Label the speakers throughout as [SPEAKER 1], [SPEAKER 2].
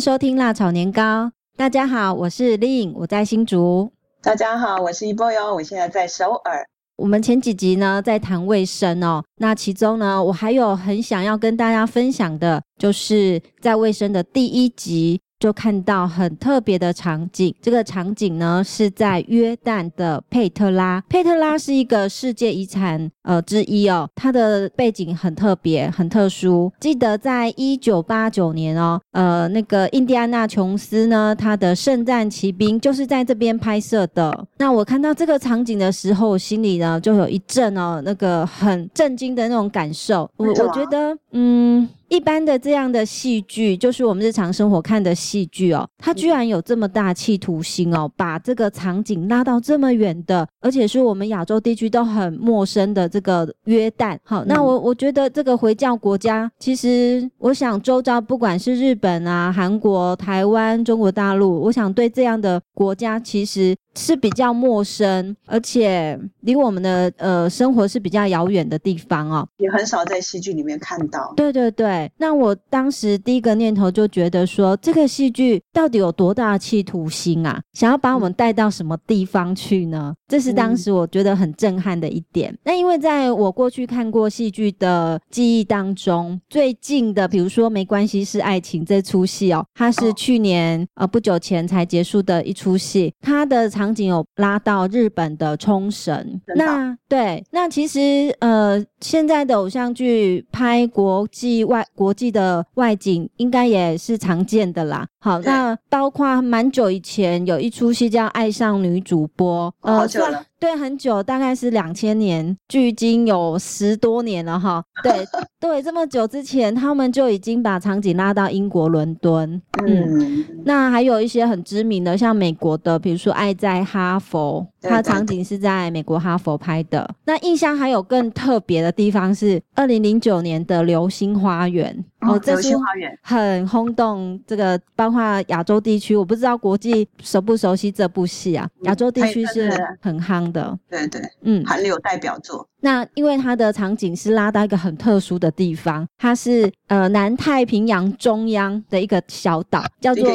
[SPEAKER 1] 迎收听辣炒年糕。大家好，我是 Lin，我在新竹。
[SPEAKER 2] 大家好，我是一波哟，我现在在首尔。
[SPEAKER 1] 我们前几集呢在谈卫生哦，那其中呢我还有很想要跟大家分享的，就是在卫生的第一集。就看到很特别的场景，这个场景呢是在约旦的佩特拉。佩特拉是一个世界遗产呃之一哦，它的背景很特别，很特殊。记得在一九八九年哦，呃，那个印第安纳琼斯呢，他的《圣战骑兵》就是在这边拍摄的。那我看到这个场景的时候，我心里呢就有一阵哦，那个很震惊的那种感受。我我觉得，嗯。一般的这样的戏剧，就是我们日常生活看的戏剧哦，他居然有这么大企图心哦，把这个场景拉到这么远的，而且是我们亚洲地区都很陌生的这个约旦。好，那我我觉得这个回教国家，其实我想周遭不管是日本啊、韩国、台湾、中国大陆，我想对这样的国家其实。是比较陌生，而且离我们的呃生活是比较遥远的地方哦，
[SPEAKER 2] 也很少在戏剧里面看到。
[SPEAKER 1] 对对对，那我当时第一个念头就觉得说，这个戏剧到底有多大的企图心啊？想要把我们带到什么地方去呢？这是当时我觉得很震撼的一点。嗯、那因为在我过去看过戏剧的记忆当中，最近的比如说《没关系是爱情》这出戏哦，它是去年、哦、呃不久前才结束的一出戏，它的。场景有拉到日本的冲绳，那对，那其实呃，现在的偶像剧拍国际外国际的外景，应该也是常见的啦。好，那包括蛮久以前有一出戏叫《爱上女主播》，呃，好久了，对，很久，大概是两千年，距今有十多年了哈。对 对，这么久之前，他们就已经把场景拉到英国伦敦。嗯，那还有一些很知名的，像美国的，比如说《爱在哈佛》，它场景是在美国哈佛拍的。那印象还有更特别的地方是二零零九年的《流星花园》。哦，这是很轰动这个，包括亚洲地区，我不知道国际熟不熟悉这部戏啊？亚洲地区是很夯的，
[SPEAKER 2] 对对，嗯，韩流代表作。
[SPEAKER 1] 那因为它的场景是拉到一个很特殊的地方，它是呃南太平洋中央的一个小岛，叫做。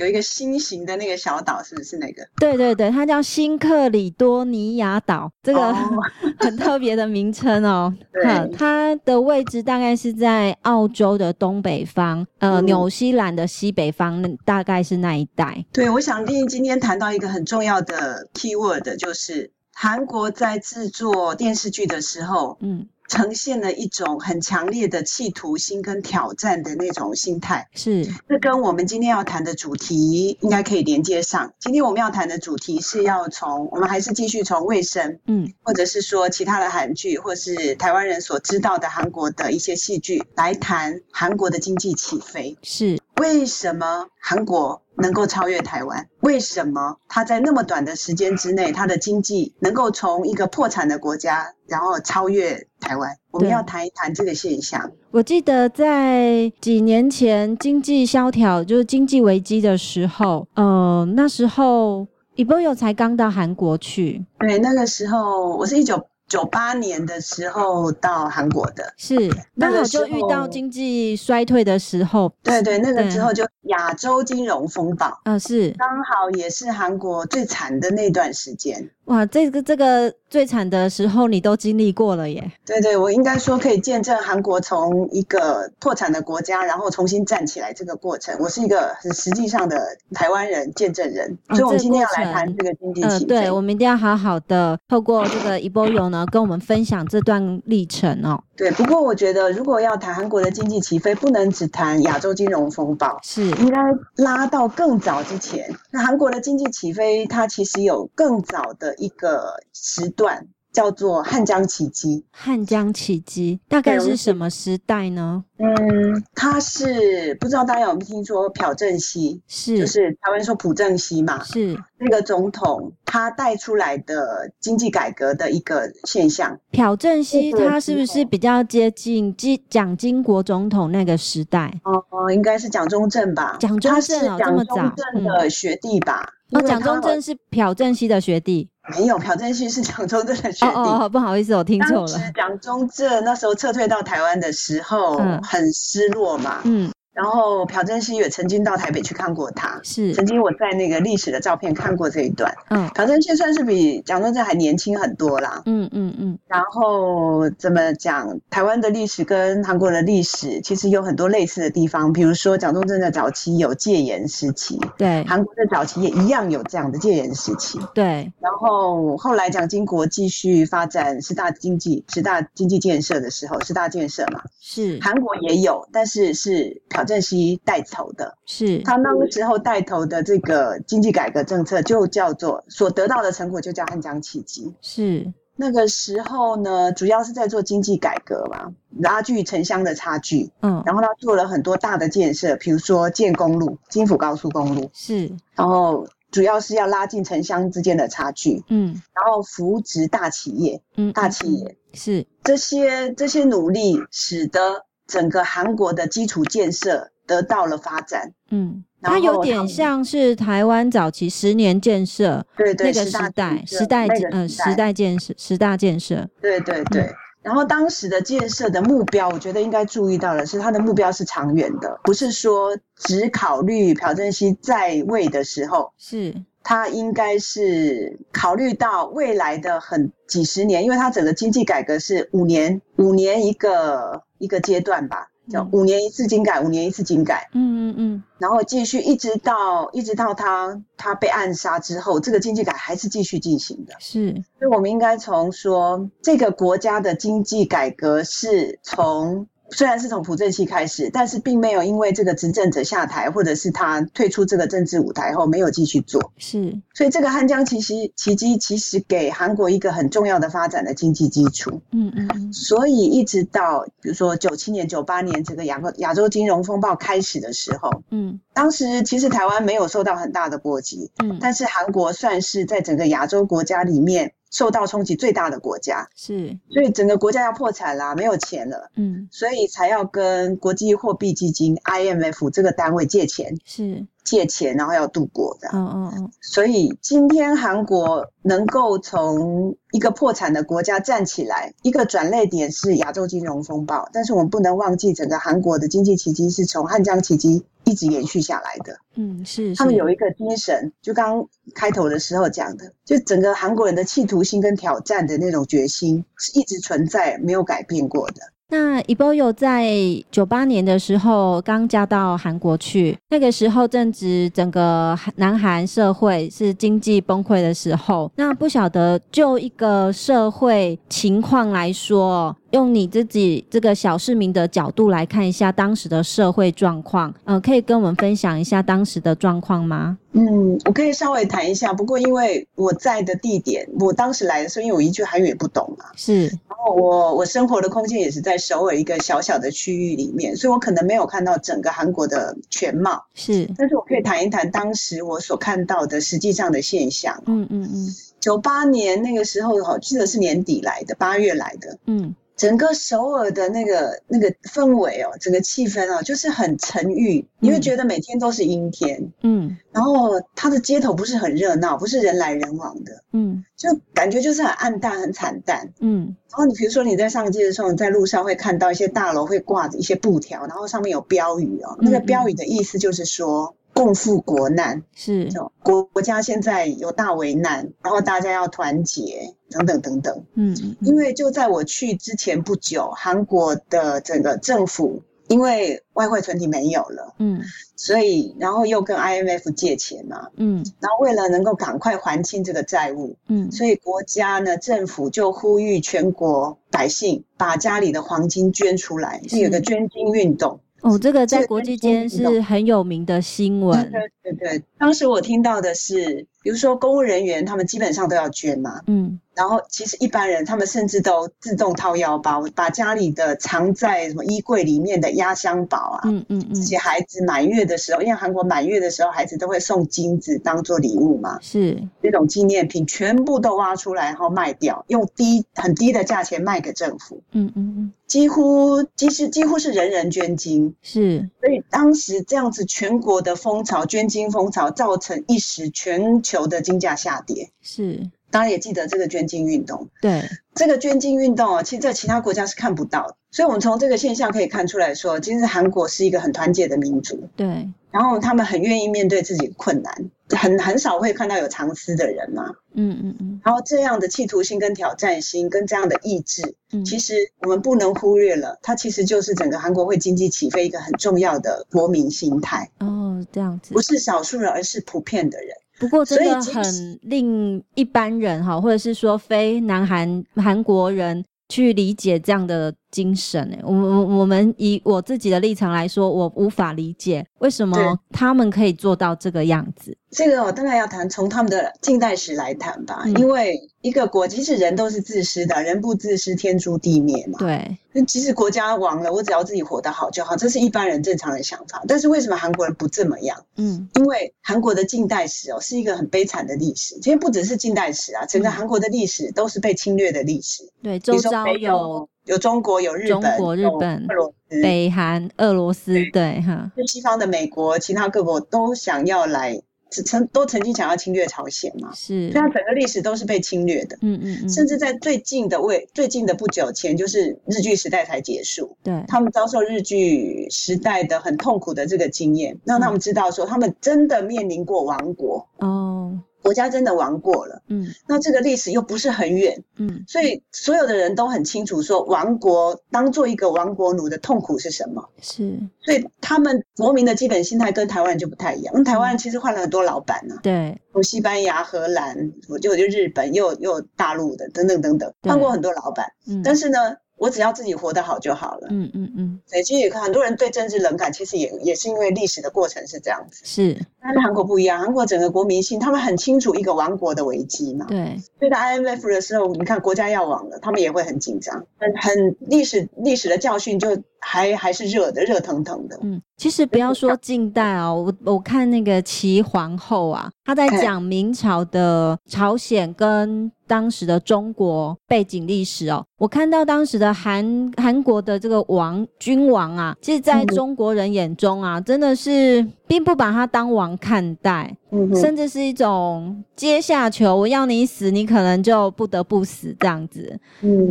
[SPEAKER 2] 有一个心形的那个小岛，是不是那个？
[SPEAKER 1] 对对对，它叫新克里多尼亚岛，这个 很特别的名称哦。对，它的位置大概是在澳洲的东北方，呃，嗯、纽西兰的西北方，大概是那一带。
[SPEAKER 2] 对，我想丽今天谈到一个很重要的 keyword，就是韩国在制作电视剧的时候，嗯。呈现了一种很强烈的企图心跟挑战的那种心态，
[SPEAKER 1] 是。
[SPEAKER 2] 这跟我们今天要谈的主题应该可以连接上。今天我们要谈的主题是要从我们还是继续从卫生，嗯，或者是说其他的韩剧，或是台湾人所知道的韩国的一些戏剧来谈韩国的经济起飞，
[SPEAKER 1] 是
[SPEAKER 2] 为什么韩国能够超越台湾？为什么他在那么短的时间之内，他的经济能够从一个破产的国家，然后超越台湾？我们要谈一谈这个现象。
[SPEAKER 1] 我记得在几年前经济萧条，就是经济危机的时候，呃，那时候李波友才刚到韩国去。
[SPEAKER 2] 对，那个时候我是一九。九八年的时候到韩国的，
[SPEAKER 1] 是刚好就遇到经济衰退的时候。
[SPEAKER 2] 对对，那个时候就亚洲金融风暴，
[SPEAKER 1] 嗯，是
[SPEAKER 2] 刚好也是韩国最惨的那段时间。
[SPEAKER 1] 哇，这个这个最惨的时候你都经历过了耶！
[SPEAKER 2] 对对，我应该说可以见证韩国从一个破产的国家，然后重新站起来这个过程。我是一个很实际上的台湾人见证人，所以我们今天要来谈这个经济起
[SPEAKER 1] 对，我们一定要好好的透过这个一波游呢，跟我们分享这段历程哦。
[SPEAKER 2] 对，不过我觉得如果要谈韩国的经济起飞，不能只谈亚洲金融风暴，
[SPEAKER 1] 是
[SPEAKER 2] 应该拉到更早之前。那韩国的经济起飞，它其实有更早的一个时段。叫做汉江奇迹。
[SPEAKER 1] 汉江奇迹大概是什么时代呢？
[SPEAKER 2] 嗯，他是不知道大家有没有听说朴正熙，是就是台湾说朴正熙嘛，是那个总统他带出来的经济改革的一个现象。
[SPEAKER 1] 朴正熙他是不是比较接近蒋蒋经国总统那个时代？
[SPEAKER 2] 哦哦，应该是蒋中正吧？
[SPEAKER 1] 蒋中正哦，这么早？
[SPEAKER 2] 蒋中正的学弟吧？
[SPEAKER 1] 哦，蒋中正是朴正熙的学弟。
[SPEAKER 2] 没有，朴正熙是 蒋中正的学弟。
[SPEAKER 1] 哦哦，不好意思，我听错了。
[SPEAKER 2] 当时蒋中正那时候撤退到台湾的时候，嗯、很失落嘛。嗯。然后朴正熙也曾经到台北去看过他，
[SPEAKER 1] 是
[SPEAKER 2] 曾经我在那个历史的照片看过这一段。嗯，朴正熙算是比蒋中正还年轻很多啦。
[SPEAKER 1] 嗯嗯嗯。
[SPEAKER 2] 然后怎么讲？台湾的历史跟韩国的历史其实有很多类似的地方，比如说蒋中正的早期有戒严时期，
[SPEAKER 1] 对，
[SPEAKER 2] 韩国的早期也一样有这样的戒严时期，
[SPEAKER 1] 对。
[SPEAKER 2] 然后后来蒋经国继续发展十大经济、十大经济建设的时候，十大建设嘛，
[SPEAKER 1] 是
[SPEAKER 2] 韩国也有，但是是朴正熙带头的，
[SPEAKER 1] 是
[SPEAKER 2] 他那个时候带头的这个经济改革政策，就叫做所得到的成果就叫汉江奇迹。
[SPEAKER 1] 是
[SPEAKER 2] 那个时候呢，主要是在做经济改革嘛，拉锯城乡的差距。嗯，然后他做了很多大的建设，比如说建公路、金府高速公路。
[SPEAKER 1] 是，
[SPEAKER 2] 然后主要是要拉近城乡之间的差距。嗯，然后扶植大企业。嗯，大企业
[SPEAKER 1] 是
[SPEAKER 2] 这些这些努力，使得整个韩国的基础建设得到了发展，
[SPEAKER 1] 嗯，它有点像是台湾早期十年建设，
[SPEAKER 2] 对对，
[SPEAKER 1] 那个时代时代嗯时代。建设十大建设，
[SPEAKER 2] 对对对。然后当时的建设的目标，我觉得应该注意到的是，它的目标是长远的，不是说只考虑朴正熙在位的时候，
[SPEAKER 1] 是
[SPEAKER 2] 他应该是考虑到未来的很几十年，因为他整个经济改革是五年五年一个一个阶段吧。叫五年一次经改，五年一次经改，
[SPEAKER 1] 嗯嗯嗯，
[SPEAKER 2] 然后继续一直到一直到他他被暗杀之后，这个经济改还是继续进行的。
[SPEAKER 1] 是，
[SPEAKER 2] 所以我们应该从说这个国家的经济改革是从。虽然是从朴正熙开始，但是并没有因为这个执政者下台，或者是他退出这个政治舞台后没有继续做。
[SPEAKER 1] 是，
[SPEAKER 2] 所以这个汉江奇袭奇迹其实给韩国一个很重要的发展的经济基础。
[SPEAKER 1] 嗯嗯嗯。
[SPEAKER 2] 所以一直到比如说九七年、九八年这个亚亚洲金融风暴开始的时候，
[SPEAKER 1] 嗯，
[SPEAKER 2] 当时其实台湾没有受到很大的波及，嗯，但是韩国算是在整个亚洲国家里面。受到冲击最大的国家
[SPEAKER 1] 是，
[SPEAKER 2] 所以整个国家要破产啦，没有钱了，
[SPEAKER 1] 嗯，
[SPEAKER 2] 所以才要跟国际货币基金 IMF 这个单位借钱，
[SPEAKER 1] 是
[SPEAKER 2] 借钱，然后要度过的，
[SPEAKER 1] 嗯嗯嗯。
[SPEAKER 2] 所以今天韩国能够从一个破产的国家站起来，一个转捩点是亚洲金融风暴，但是我们不能忘记，整个韩国的经济奇迹是从汉江奇迹。一直延续下来的，
[SPEAKER 1] 嗯，是，是
[SPEAKER 2] 他们有一个精神，就刚刚开头的时候讲的，就整个韩国人的企图心跟挑战的那种决心是一直存在，没有改变过的。
[SPEAKER 1] 那イボ有在九八年的时候刚嫁到韩国去，那个时候正值整个南韩社会是经济崩溃的时候。那不晓得就一个社会情况来说，用你自己这个小市民的角度来看一下当时的社会状况，嗯、呃，可以跟我们分享一下当时的状况吗？
[SPEAKER 2] 嗯，我可以稍微谈一下，不过因为我在的地点，我当时来的时候，因为我一句韩语也不懂嘛，
[SPEAKER 1] 是，
[SPEAKER 2] 然后我我生活的空间也是在首尔一个小小的区域里面，所以我可能没有看到整个韩国的全貌，
[SPEAKER 1] 是，
[SPEAKER 2] 但是我可以谈一谈当时我所看到的实际上的现象。
[SPEAKER 1] 嗯嗯嗯，
[SPEAKER 2] 九八年那个时候，好记得是年底来的，八月来的，
[SPEAKER 1] 嗯。
[SPEAKER 2] 整个首尔的那个那个氛围哦，整个气氛哦，就是很沉郁，你会觉得每天都是阴天，
[SPEAKER 1] 嗯，
[SPEAKER 2] 然后它的街头不是很热闹，不是人来人往的，
[SPEAKER 1] 嗯，
[SPEAKER 2] 就感觉就是很暗淡、很惨淡，
[SPEAKER 1] 嗯。
[SPEAKER 2] 然后你比如说你在上街的时候，你在路上会看到一些大楼会挂着一些布条，然后上面有标语哦，那个标语的意思就是说。共赴国难
[SPEAKER 1] 是，
[SPEAKER 2] 国国家现在有大危难，然后大家要团结等等等等。
[SPEAKER 1] 嗯，
[SPEAKER 2] 因为就在我去之前不久，韩国的整个政府因为外汇存底没有了，
[SPEAKER 1] 嗯，
[SPEAKER 2] 所以然后又跟 IMF 借钱嘛，
[SPEAKER 1] 嗯，
[SPEAKER 2] 然后为了能够赶快还清这个债务，
[SPEAKER 1] 嗯，
[SPEAKER 2] 所以国家呢政府就呼吁全国百姓把家里的黄金捐出来，是有个捐金运动。
[SPEAKER 1] 哦，这个在国际间是很有名的新闻。
[SPEAKER 2] 对对对，当时我听到的是，比如说公务人员，他们基本上都要捐嘛。
[SPEAKER 1] 嗯。
[SPEAKER 2] 然后，其实一般人他们甚至都自动掏腰包，把家里的藏在什么衣柜里面的压箱宝啊，
[SPEAKER 1] 嗯嗯嗯，这些
[SPEAKER 2] 孩子满月的时候，因为韩国满月的时候，孩子都会送金子当做礼物嘛，
[SPEAKER 1] 是
[SPEAKER 2] 那种纪念品，全部都挖出来然后卖掉，用低很低的价钱卖给政府。
[SPEAKER 1] 嗯嗯嗯，
[SPEAKER 2] 几乎其实几乎是人人捐金，
[SPEAKER 1] 是，
[SPEAKER 2] 所以当时这样子全国的风潮，捐金风潮，造成一时全球的金价下跌。
[SPEAKER 1] 是。
[SPEAKER 2] 当然也记得这个捐精运动。
[SPEAKER 1] 对，
[SPEAKER 2] 这个捐精运动啊，其实在其他国家是看不到的。所以，我们从这个现象可以看出来说，其实韩国是一个很团结的民族。
[SPEAKER 1] 对。
[SPEAKER 2] 然后他们很愿意面对自己的困难，很很少会看到有藏私的人嘛。
[SPEAKER 1] 嗯嗯嗯。
[SPEAKER 2] 然后这样的企图心跟挑战心跟这样的意志，
[SPEAKER 1] 嗯，
[SPEAKER 2] 其实我们不能忽略了，它其实就是整个韩国会经济起飞一个很重要的国民心态。
[SPEAKER 1] 哦，这样子。
[SPEAKER 2] 不是少数人，而是普遍的人。
[SPEAKER 1] 不过真的很令一般人哈，或者是说非南韩韩国人去理解这样的。精神哎，我我我们以我自己的立场来说，我无法理解为什么他们可以做到这个样子。
[SPEAKER 2] 这个我当然要谈从他们的近代史来谈吧，嗯，因为一个国其实人都是自私的，人不自私天诛地灭嘛。
[SPEAKER 1] 对，
[SPEAKER 2] 其实国家亡了，我只要自己活得好就好，这是一般人正常的想法。但是为什么韩国人不这么样？
[SPEAKER 1] 嗯，
[SPEAKER 2] 因为韩国的近代史哦是一个很悲惨的历史，其实不只是近代史啊，整个韩国的历史都是被侵略的历史。
[SPEAKER 1] 对，周遭有。
[SPEAKER 2] 有中国，有日本，
[SPEAKER 1] 中国、日本、俄罗斯、北韩、俄罗斯，对哈。就
[SPEAKER 2] 西方的美国，其他各国都想要来，曾都曾经想要侵略朝鲜嘛。
[SPEAKER 1] 是，
[SPEAKER 2] 这样整个历史都是被侵略的。
[SPEAKER 1] 嗯嗯嗯。
[SPEAKER 2] 甚至在最近的未最近的不久前，就是日据时代才结束。
[SPEAKER 1] 对。
[SPEAKER 2] 他们遭受日据时代的很痛苦的这个经验，让他们知道说，他们真的面临过亡国。
[SPEAKER 1] 哦。
[SPEAKER 2] 国家真的亡过了，
[SPEAKER 1] 嗯，
[SPEAKER 2] 那这个历史又不是很远，
[SPEAKER 1] 嗯，
[SPEAKER 2] 所以所有的人都很清楚说，亡国当做一个亡国奴的痛苦是什么？
[SPEAKER 1] 是，
[SPEAKER 2] 所以他们国民的基本心态跟台湾人就不太一样。因为台湾人其实换了很多老板呢、啊，
[SPEAKER 1] 对，
[SPEAKER 2] 从西班牙、荷兰，我就就日本，又又大陆的等等等等，换过很多老板，
[SPEAKER 1] 嗯，
[SPEAKER 2] 但是呢。我只要自己活得好就好了。
[SPEAKER 1] 嗯嗯嗯。
[SPEAKER 2] 对，其实很多人对政治冷感，其实也也是因为历史的过程是这样子。
[SPEAKER 1] 是。
[SPEAKER 2] 但是韩国不一样，韩国整个国民性，他们很清楚一个亡国的危机嘛。
[SPEAKER 1] 对。
[SPEAKER 2] 所以在 IMF 的时候，你看国家要亡了，他们也会很紧张，很很历史历史的教训就还还是热的，热腾腾的。
[SPEAKER 1] 嗯，其实不要说近代哦，我我看那个齐皇后啊，她在讲明朝的朝鲜跟。当时的中国背景历史哦，我看到当时的韩韩国的这个王君王啊，其实在中国人眼中啊，真的是并不把他当王看待，甚至是一种阶下囚，我要你死，你可能就不得不死这样子。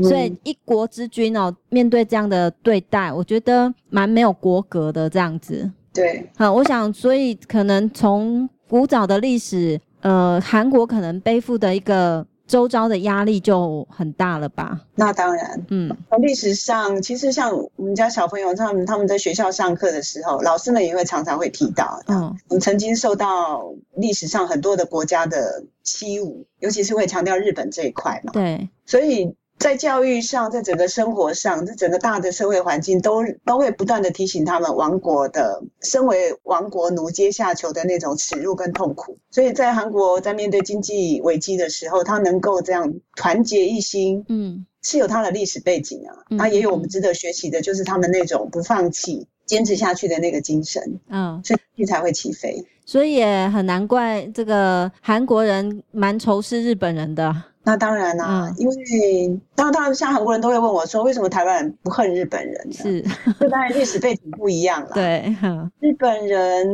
[SPEAKER 1] 所以一国之君哦，面对这样的对待，我觉得蛮没有国格的这样子。
[SPEAKER 2] 对，
[SPEAKER 1] 好，我想，所以可能从古早的历史，呃，韩国可能背负的一个。周遭的压力就很大了吧？
[SPEAKER 2] 那当然，
[SPEAKER 1] 嗯，
[SPEAKER 2] 历史上，其实像我们家小朋友他们他们在学校上课的时候，老师们也会常常会提到，嗯，我们曾经受到历史上很多的国家的欺侮，尤其是会强调日本这一块嘛，
[SPEAKER 1] 对，
[SPEAKER 2] 所以。在教育上，在整个生活上，在整个大的社会环境，都都会不断的提醒他们亡国的，身为亡国奴阶下囚的那种耻辱跟痛苦。所以在韩国在面对经济危机的时候，他能够这样团结一心，
[SPEAKER 1] 嗯，是
[SPEAKER 2] 有他的历史背景啊，那、嗯、也有我们值得学习的，就是他们那种不放弃、坚持下去的那个精神，
[SPEAKER 1] 嗯，
[SPEAKER 2] 所以才会起飞。
[SPEAKER 1] 所以也很难怪这个韩国人蛮仇视日本人的。
[SPEAKER 2] 那当然啦、啊嗯，因为当，当然，像韩国人都会问我说，为什么台湾人不恨日本人呢？
[SPEAKER 1] 是，
[SPEAKER 2] 这当然历史背景不一样了。
[SPEAKER 1] 对，
[SPEAKER 2] 日本人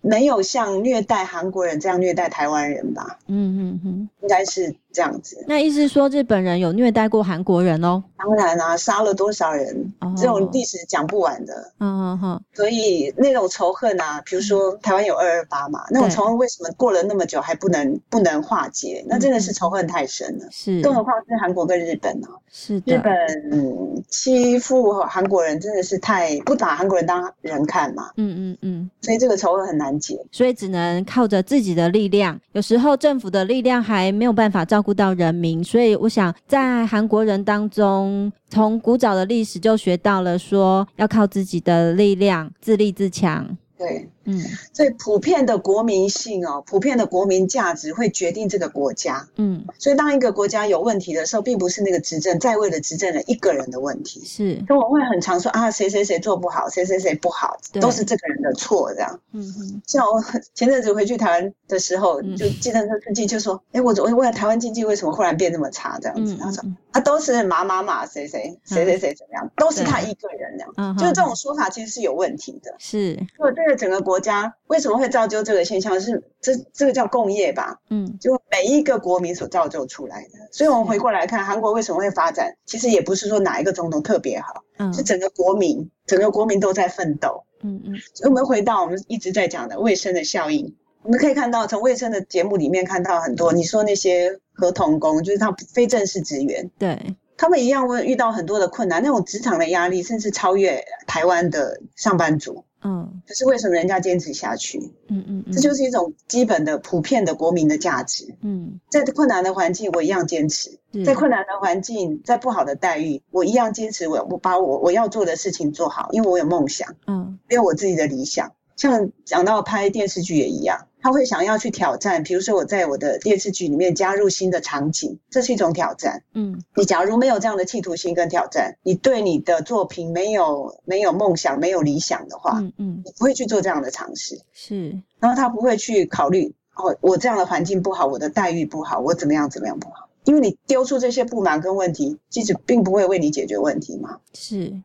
[SPEAKER 2] 没有像虐待韩国人这样虐待台湾人吧？
[SPEAKER 1] 嗯嗯嗯，
[SPEAKER 2] 应该是这样子。
[SPEAKER 1] 那意思是说，日本人有虐待过韩国人哦？
[SPEAKER 2] 当然啊，杀了多少人？哦、这种历史讲不完的。
[SPEAKER 1] 嗯嗯嗯。
[SPEAKER 2] 所以那种仇恨啊，比如说台湾有二二八嘛，那种仇恨为什么过了那么久还不能不能化解？那真的是仇恨太深了。
[SPEAKER 1] 是，
[SPEAKER 2] 更何况是韩国跟日本呢、啊？
[SPEAKER 1] 是的，
[SPEAKER 2] 日本欺负韩国人真的是太不把韩国人当人看嘛。
[SPEAKER 1] 嗯嗯嗯，
[SPEAKER 2] 所以这个仇恨很难解，
[SPEAKER 1] 所以只能靠着自己的力量。有时候政府的力量还没有办法照顾到人民，所以我想在韩国人当中，从古早的历史就学到了说要靠自己的力量，自立自强。
[SPEAKER 2] 对。
[SPEAKER 1] 嗯，
[SPEAKER 2] 所以普遍的国民性哦，普遍的国民价值会决定这个国家。
[SPEAKER 1] 嗯，
[SPEAKER 2] 所以当一个国家有问题的时候，并不是那个执政在位的执政人一个人的问题。
[SPEAKER 1] 是，
[SPEAKER 2] 所以我会很常说啊，谁谁谁做不好，谁谁谁不好，都是这个人的错。这样。
[SPEAKER 1] 嗯嗯。
[SPEAKER 2] 像我前阵子回去台湾的时候，嗯、就计程车司机就说：“哎、欸，我我问台湾经济为什么忽然变那么差？”这样子，嗯、他说：“他、啊、都是马马马谁谁谁谁谁怎么样，都是他一个人这样。”嗯，就是这种说法其实是有问题的。
[SPEAKER 1] 是。
[SPEAKER 2] 如果这个整个国国家为什么会造就这个现象？是这这个叫共业吧？嗯，就每一个国民所造就出来的。所以我们回过来看，韩国为什么会发展？其实也不是说哪一个总统特别好，嗯，是整个国民，整个国民都在奋斗。嗯嗯。所以我们回到我们一直在讲的卫生的效应，我们可以看到从卫生的节目里面看到很多。你说那些合同工，就是他非正式职员，
[SPEAKER 1] 对。
[SPEAKER 2] 他们一样会遇到很多的困难，那种职场的压力，甚至超越台湾的上班族。嗯，可是为什么人家坚持下去？嗯嗯，嗯，这就是一种基本的、普遍的国民的价值。嗯，在困难的环境，我一样坚持；在困难的环境，在不好的待遇，我一样坚持。我我把我我要做的事情做好，因为我有梦想。嗯，因为我自己的理想。像讲到拍电视剧也一样。他会想要去挑战，比如说我在我的电视剧里面加入新的场景，这是一种挑战。嗯，你假如没有这样的企图心跟挑战，你对你的作品没有没有梦想、没有理想的话，嗯嗯，你不会去做这样的尝试。
[SPEAKER 1] 是，
[SPEAKER 2] 然后他不会去考虑哦，我这样的环境不好，我的待遇不好，我怎么样怎么样不好？因为你丢出这些不满跟问题，其实并不会为你解决问题嘛。
[SPEAKER 1] 是。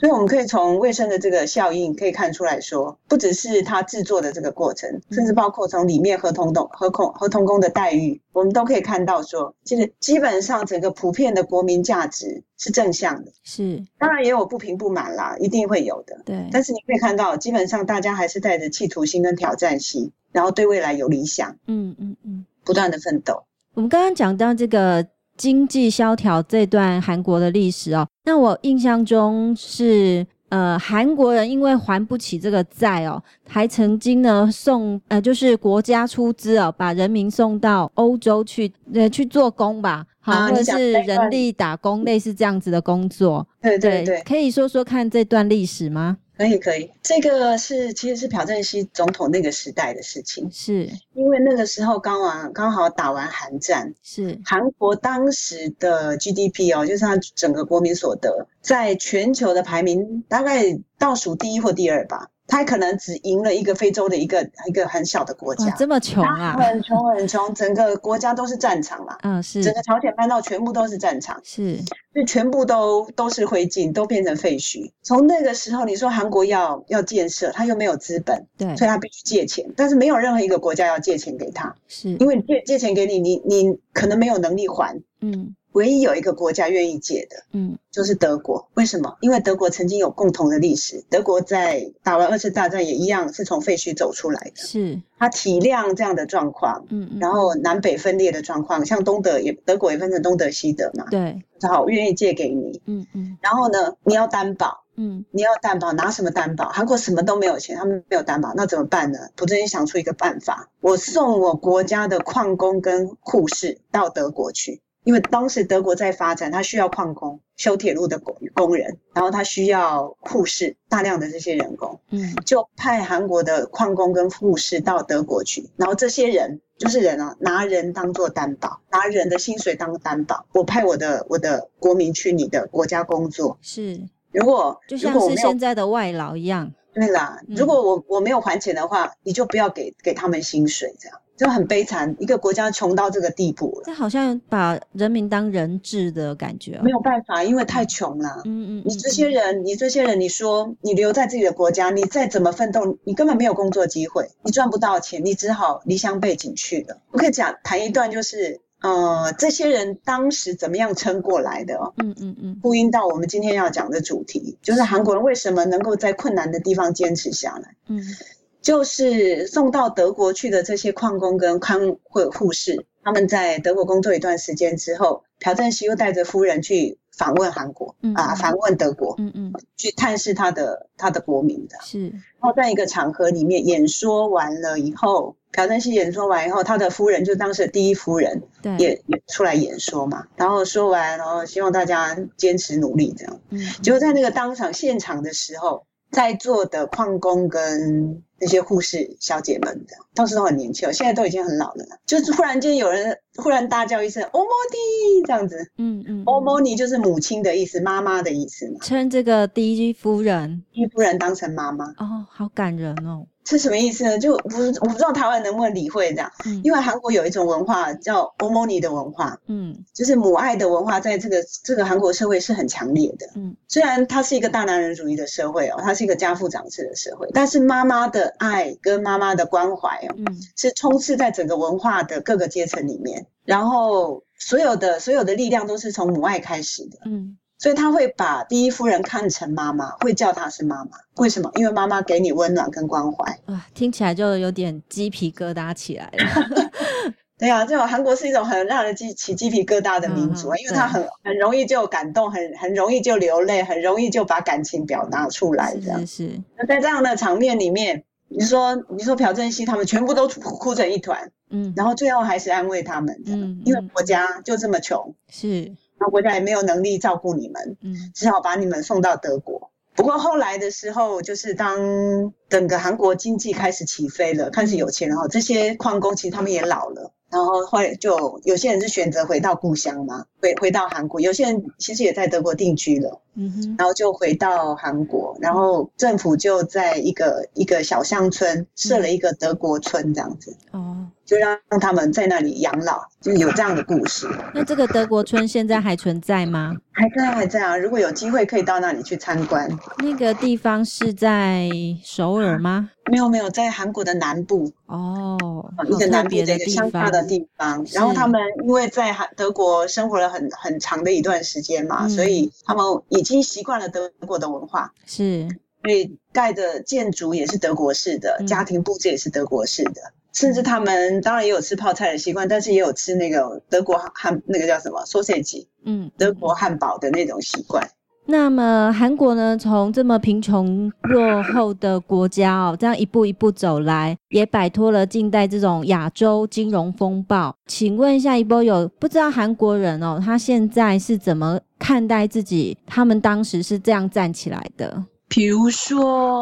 [SPEAKER 2] 所以我们可以从卫生的这个效应可以看出来说，不只是它制作的这个过程，甚至包括从里面合同工、合同合同工的待遇，我们都可以看到说，其实基本上整个普遍的国民价值是正向的。
[SPEAKER 1] 是，
[SPEAKER 2] 当然也有不平不满啦，一定会有的。
[SPEAKER 1] 对，
[SPEAKER 2] 但是你可以看到，基本上大家还是带着企图心跟挑战心，然后对未来有理想。嗯嗯嗯，不断的奋斗。
[SPEAKER 1] 我们刚刚讲到这个。经济萧条这段韩国的历史哦，那我印象中是呃韩国人因为还不起这个债哦，还曾经呢送呃就是国家出资哦，把人民送到欧洲去呃去做工吧，好、啊、或者是人力打工类似这样子的工作。
[SPEAKER 2] 对对对，对，
[SPEAKER 1] 可以说说看这段历史吗？
[SPEAKER 2] 可以可以，这个是其实是朴正熙总统那个时代的事情，
[SPEAKER 1] 是
[SPEAKER 2] 因为那个时候刚完刚好打完韩战，
[SPEAKER 1] 是
[SPEAKER 2] 韩国当时的 GDP 哦，就是它整个国民所得，在全球的排名大概倒数第一或第二吧。他可能只赢了一个非洲的一个一个很小的国家，
[SPEAKER 1] 这么穷啊，
[SPEAKER 2] 很穷很穷，整个国家都是战场嘛，
[SPEAKER 1] 嗯是，
[SPEAKER 2] 整个朝鲜半岛全部都是战场，
[SPEAKER 1] 是，
[SPEAKER 2] 就全部都都是灰烬，都变成废墟。从那个时候，你说韩国要要建设，他又没有资本，
[SPEAKER 1] 对，
[SPEAKER 2] 所以他必须借钱，但是没有任何一个国家要借钱给他，
[SPEAKER 1] 是。
[SPEAKER 2] 因为借借钱给你，你你可能没有能力还，嗯。唯一有一个国家愿意借的，嗯，就是德国。为什么？因为德国曾经有共同的历史。德国在打完二次大战也一样是从废墟走出来的。
[SPEAKER 1] 是，
[SPEAKER 2] 他体谅这样的状况，嗯，嗯，然后南北分裂的状况，像东德也德国也分成东德西德嘛，
[SPEAKER 1] 对，
[SPEAKER 2] 好，愿意借给你，嗯嗯。然后呢，你要担保，嗯，你要担保，拿什么担保？韩国什么都没有钱，他们没有担保，那怎么办呢？朴正熙想出一个办法，我送我国家的矿工跟护士到德国去。因为当时德国在发展，他需要矿工、修铁路的工工人，然后他需要护士，大量的这些人工，嗯，就派韩国的矿工跟护士到德国去，然后这些人就是人啊，拿人当做担保，拿人的薪水当担保，我派我的我的国民去你的国家工作，
[SPEAKER 1] 是，
[SPEAKER 2] 如果
[SPEAKER 1] 就像是现在的外劳一样，
[SPEAKER 2] 对啦，如果我我没有还钱的话，你就不要给给他们薪水，这样。就很悲惨，一个国家穷到这个地步了。
[SPEAKER 1] 这好像把人民当人质的感觉。
[SPEAKER 2] 没有办法，因为太穷了。嗯嗯，你这些人，你这些人，你说你留在自己的国家，你再怎么奋斗，你根本没有工作机会，你赚不到钱，你只好离乡背井去了。我可以讲谈一段，就是呃，这些人当时怎么样撑过来的哦。嗯嗯嗯，呼应到我们今天要讲的主题，就是韩国人为什么能够在困难的地方坚持下来。嗯。就是送到德国去的这些矿工跟看护护士，他们在德国工作一段时间之后，朴正熙又带着夫人去访问韩国，嗯、啊，访问德国，嗯嗯，去探视他的他的国民的。是，然后在一个场合里面演说完了以后，朴正熙演说完以后，他的夫人就当时的第一夫人，对，也也出来演说嘛，然后说完，然后希望大家坚持努力这样，嗯，结果在那个当场现场的时候。在座的矿工跟那些护士小姐们的，当时都很年轻，现在都已经很老了。就是忽然间有人忽然大叫一声“欧莫尼”这样子，嗯嗯，欧莫尼就是母亲的意思，妈妈的意思嘛。
[SPEAKER 1] 称这个第一夫人，
[SPEAKER 2] 第一夫人当成妈妈。
[SPEAKER 1] 哦，好感人哦。
[SPEAKER 2] 是什么意思呢？就不我不知道台湾能不能理会这样，嗯、因为韩国有一种文化叫欧莫尼的文化，嗯，就是母爱的文化，在这个这个韩国社会是很强烈的，嗯，虽然它是一个大男人主义的社会哦，它是一个家父长制的社会，但是妈妈的爱跟妈妈的关怀哦，嗯，是充斥在整个文化的各个阶层里面，然后所有的所有的力量都是从母爱开始的，嗯。所以他会把第一夫人看成妈妈，会叫她是妈妈。为什么？因为妈妈给你温暖跟关怀。
[SPEAKER 1] 哇，听起来就有点鸡皮疙瘩起来了。
[SPEAKER 2] 对啊，这种韩国是一种很让人起起鸡皮疙瘩的民族，嗯、因为他很很容易就感动，很很容易就流泪，很容易就把感情表达出来。是，是，是。那在这样的场面里面，你说你说朴正熙他们全部都哭成一团，嗯，然后最后还是安慰他们，嗯，因为国家就这么穷，是。那国家也没有能力照顾你们，嗯，只好把你们送到德国。不过后来的时候，就是当整个韩国经济开始起飞了，开始有钱了，然后这些矿工其实他们也老了。然后后来就有些人是选择回到故乡嘛，回回到韩国，有些人其实也在德国定居了，嗯哼，然后就回到韩国，然后政府就在一个一个小乡村设了一个德国村这样子，哦，就让让他们在那里养老，就有这样的故事。
[SPEAKER 1] 那这个德国村现在还存在吗？
[SPEAKER 2] 还在还在啊！如果有机会可以到那里去参观。
[SPEAKER 1] 那个地方是在首尔吗？
[SPEAKER 2] 没有没有，在韩国的南部哦，一个南边的一个乡下的地方。然后他们因为在韩德国生活了很很长的一段时间嘛，嗯、所以他们已经习惯了德国的文化，是，所以盖的建筑也是德国式的，嗯、家庭布置也是德国式的，甚至他们当然也有吃泡菜的习惯，但是也有吃那个德国汉那个叫什么 sausage，嗯，德国汉堡的那种习惯。
[SPEAKER 1] 那么韩国呢，从这么贫穷落后的国家哦，这样一步一步走来，也摆脱了近代这种亚洲金融风暴。请问一下，一波有不知道韩国人哦，他现在是怎么看待自己？他们当时是这样站起来的？
[SPEAKER 2] 比如说，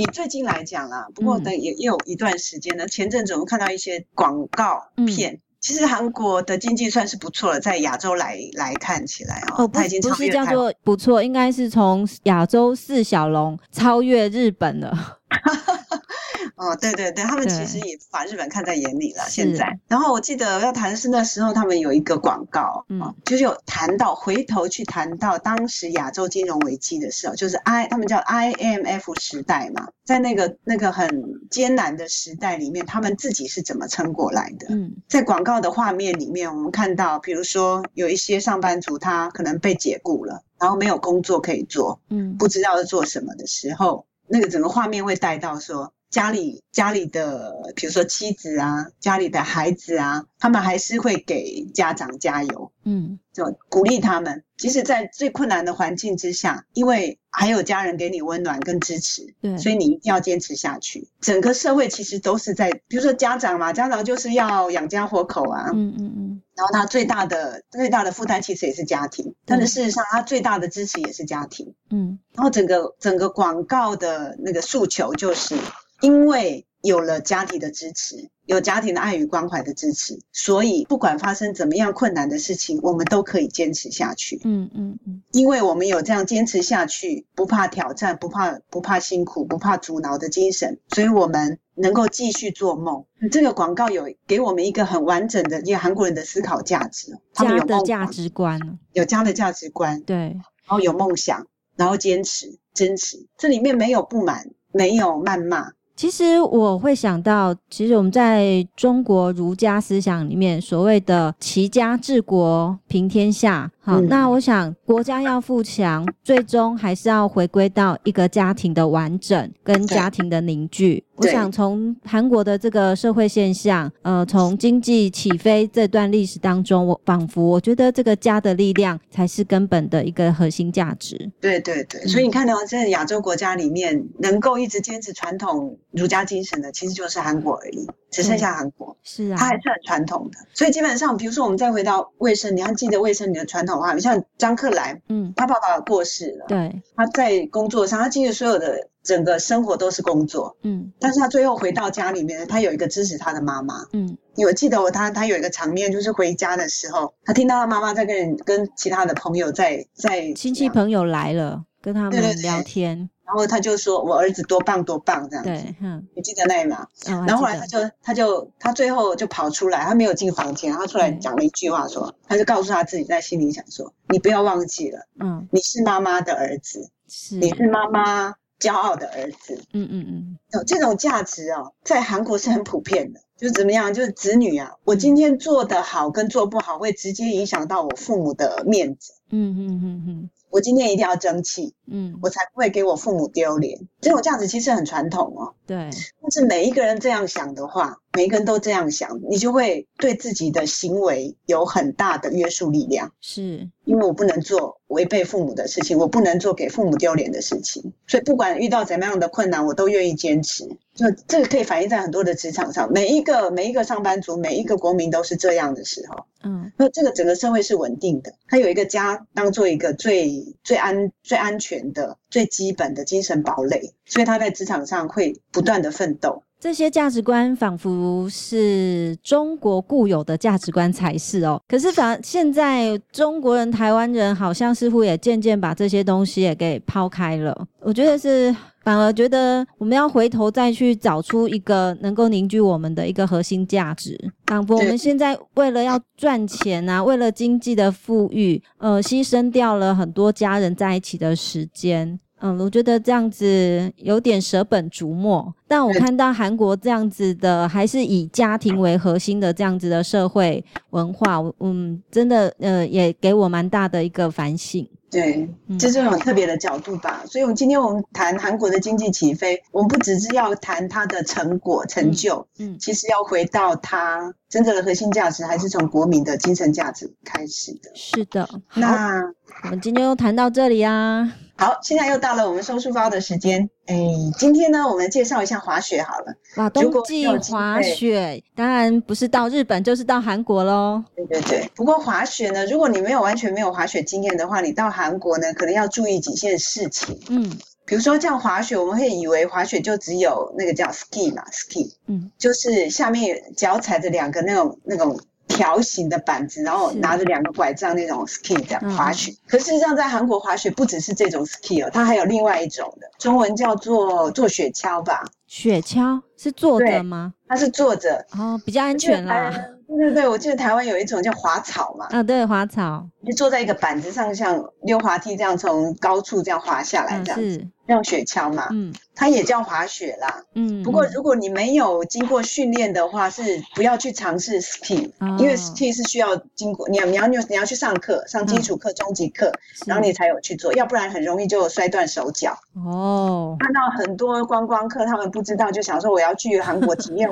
[SPEAKER 2] 以最近来讲啦，不过等也也有一段时间了。前阵子我们看到一些广告片。嗯其实韩国的经济算是不错了，在亚洲来来看起来哦，它已经
[SPEAKER 1] 不是叫做不错，应该是从亚洲四小龙超越日本了。
[SPEAKER 2] 哦，对对对，他们其实也把日本看在眼里了。现在，然后我记得要谈的是那时候他们有一个广告，嗯，就是有谈到回头去谈到当时亚洲金融危机的时候，就是 I 他们叫 IMF 时代嘛，在那个那个很艰难的时代里面，他们自己是怎么撑过来的？嗯，在广告的画面里面，我们看到，比如说有一些上班族他可能被解雇了，然后没有工作可以做，嗯，不知道要做什么的时候，那个整个画面会带到说。家里家里的，比如说妻子啊，家里的孩子啊，他们还是会给家长加油，嗯，就鼓励他们，即使在最困难的环境之下，因为还有家人给你温暖跟支持，对，所以你一定要坚持下去。整个社会其实都是在，比如说家长嘛，家长就是要养家活口啊，嗯嗯嗯，然后他最大的最大的负担其实也是家庭，但是事实上他最大的支持也是家庭，嗯，然后整个整个广告的那个诉求就是。因为有了家庭的支持，有家庭的爱与关怀的支持，所以不管发生怎么样困难的事情，我们都可以坚持下去。嗯嗯嗯，因为我们有这样坚持下去，不怕挑战，不怕不怕辛苦，不怕阻挠的精神，所以我们能够继续做梦。这个广告有给我们一个很完整的一个韩国人的思考价值，他们有
[SPEAKER 1] 家的价值观，
[SPEAKER 2] 有家的价值观，对，然后有梦想，然后坚持坚持，这里面没有不满，没有谩骂。
[SPEAKER 1] 其实我会想到，其实我们在中国儒家思想里面，所谓的齐家治国平天下。好，嗯、那我想国家要富强，最终还是要回归到一个家庭的完整跟家庭的凝聚。我想从韩国的这个社会现象，呃，从经济起飞这段历史当中，我仿佛我觉得这个家的力量才是根本的一个核心价值。
[SPEAKER 2] 对对对，所以你看到在亚洲国家里面，能够一直坚持传统儒家精神的，其实就是韩国而已。只剩下韩国，是啊，它还是很传统的，所以基本上，比如说我们再回到卫生，你还记得卫生你的传统话？你像张克兰，嗯，他爸爸过世了，对，他在工作上，他其实所有的整个生活都是工作，嗯，但是他最后回到家里面，他有一个支持他的妈妈，嗯，你有记得我他他有一个场面，就是回家的时候，他听到他妈妈在跟人跟其他的朋友在在
[SPEAKER 1] 亲戚朋友来了。跟他们聊天，对对对，
[SPEAKER 2] 然后他就说我儿子多棒多棒这样子。
[SPEAKER 1] 对，嗯，
[SPEAKER 2] 你记得那吗？
[SPEAKER 1] 哦、
[SPEAKER 2] 然后后来他就他就他最后就跑出来，他没有进房间，他出来讲了一句话说，他就告诉他自己在心里想说，你不要忘记了，嗯，你是妈妈的儿子，是，你是妈妈骄傲的儿子，
[SPEAKER 1] 嗯嗯嗯，
[SPEAKER 2] 有这种价值哦，在韩国是很普遍的。就怎么样？就是子女啊，我今天做得好跟做不好，会直接影响到我父母的面子。
[SPEAKER 1] 嗯嗯嗯嗯。
[SPEAKER 2] 我今天一定要争气，
[SPEAKER 1] 嗯，
[SPEAKER 2] 我才不会给我父母丢脸。这种价值其实很传统哦。
[SPEAKER 1] 对。
[SPEAKER 2] 但是每一个人这样想的话，每一个人都这样想，你就会对自己的行为有很大的约束力量。
[SPEAKER 1] 是。
[SPEAKER 2] 因为我不能做违背父母的事情，我不能做给父母丢脸的事情，所以不管遇到怎么样的困难，我都愿意坚持。就这个可以反映在很多的职场上，每一个每一个上班族，每一个国民都是这样的时候。
[SPEAKER 1] 嗯，
[SPEAKER 2] 那这个整个社会是稳定的，他有一个家当做一个最最安最安全的最基本的精神堡垒，所以他在职场上会不断的奋斗。
[SPEAKER 1] 这些价值观仿佛是中国固有的价值观才是哦，可是反现在中国人、台湾人好像似乎也渐渐把这些东西也给抛开了。我觉得是反而觉得我们要回头再去找出一个能够凝聚我们的一个核心价值。仿佛我们现在为了要赚钱啊，为了经济的富裕，呃，牺牲掉了很多家人在一起的时间。嗯，我觉得这样子有点舍本逐末。但我看到韩国这样子的，还是以家庭为核心的这样子的社会文化，嗯，真的，呃，也给我蛮大的一个反省。
[SPEAKER 2] 对，这是种特别的角度吧。所以，我们今天我们谈韩国的经济起飞，我们不只是要谈它的成果成就，嗯，其实要回到它真正的核心价值，还是从国民的精神价值开始的。
[SPEAKER 1] 是的。
[SPEAKER 2] 那
[SPEAKER 1] 我们今天又谈到这里啊。
[SPEAKER 2] 好，现在又到了我们收书包的时间。哎，今天呢，我们介绍一下滑雪好了。
[SPEAKER 1] 哇，冬季滑雪，当然不是到日本，就是到韩国喽。
[SPEAKER 2] 对对对。不过滑雪呢，如果你没有完全没有滑雪经验的话，你到韩国呢，可能要注意几件事情。
[SPEAKER 1] 嗯，
[SPEAKER 2] 比如说这样滑雪，我们会以为滑雪就只有那个叫 ski 嘛，ski，
[SPEAKER 1] 嗯，
[SPEAKER 2] 就是下面脚踩着两个那种那种。条形的板子，然后拿着两个拐杖那种 ski 这样滑雪。可事实上，在韩国滑雪不只是这种 ski 哦，它还有另外一种的，中文叫做坐雪橇吧？
[SPEAKER 1] 雪橇是坐着吗？
[SPEAKER 2] 它是坐着
[SPEAKER 1] 哦，比较安全啦。
[SPEAKER 2] 对对对，我记得台湾有一种叫滑草嘛。
[SPEAKER 1] 啊，对，滑草，
[SPEAKER 2] 就坐在一个板子上，像溜滑梯这样从高处这样滑下来这样子。嗯用雪橇嘛，
[SPEAKER 1] 嗯，
[SPEAKER 2] 它也叫滑雪啦，
[SPEAKER 1] 嗯。
[SPEAKER 2] 不过如果你没有经过训练的话，是不要去尝试 ski，哦，因为 ski 是需要经过你要你要你要你要去上课，上基础课、中级课，然后你才有去做，要不然很容易就摔断手脚。
[SPEAKER 1] 哦，
[SPEAKER 2] 看到很多观光客，他们不知道，就想说我要去韩国体验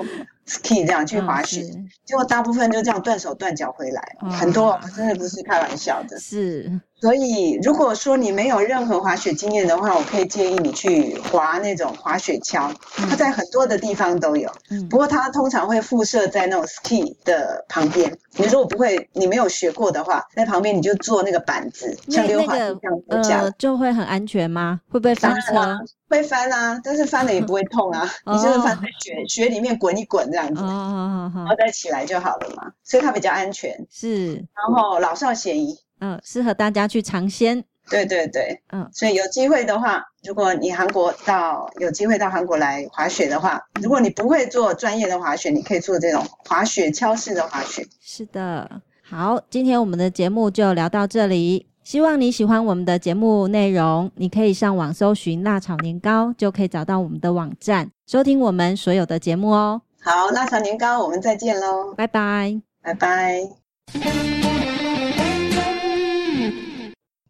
[SPEAKER 2] ski 这样去滑雪，哦，结果大部分就这样断手断脚回来，哦，很多真的不是开玩笑
[SPEAKER 1] 是。
[SPEAKER 2] 所以，如果说你没有任何滑雪经验的话，我可以建议你去滑那种滑雪橇，它在很多的地方都有。
[SPEAKER 1] 嗯，
[SPEAKER 2] 不过它通常会附设在那种 ski 的旁边。你如果不会，你没有学过的话，在旁边你就坐那个板子，像溜滑梯这样这样，
[SPEAKER 1] 呃，就会很安全吗？会不会翻车？
[SPEAKER 2] 会翻啊，但是翻了也不会痛啊。哦、你就是翻在雪雪里面滚一滚这样子，
[SPEAKER 1] 哦，
[SPEAKER 2] 然后再起来就好了嘛。所以它比较安全，
[SPEAKER 1] 是，
[SPEAKER 2] 然后老少咸宜。
[SPEAKER 1] 嗯，适合大家去尝鲜。
[SPEAKER 2] 对对对，
[SPEAKER 1] 嗯，
[SPEAKER 2] 所以有机会的话，如果你韩国到有机会到韩国来滑雪的话，如果你不会做专业的滑雪，你可以做这种滑雪橇式的滑雪。
[SPEAKER 1] 是的，好，今天我们的节目就聊到这里。希望你喜欢我们的节目内容，你可以上网搜寻“辣炒年糕”，就可以找到我们的网站，收听我们所有的节目哦。
[SPEAKER 2] 好，辣炒年糕，我们再见喽，
[SPEAKER 1] 拜拜，
[SPEAKER 2] 拜拜。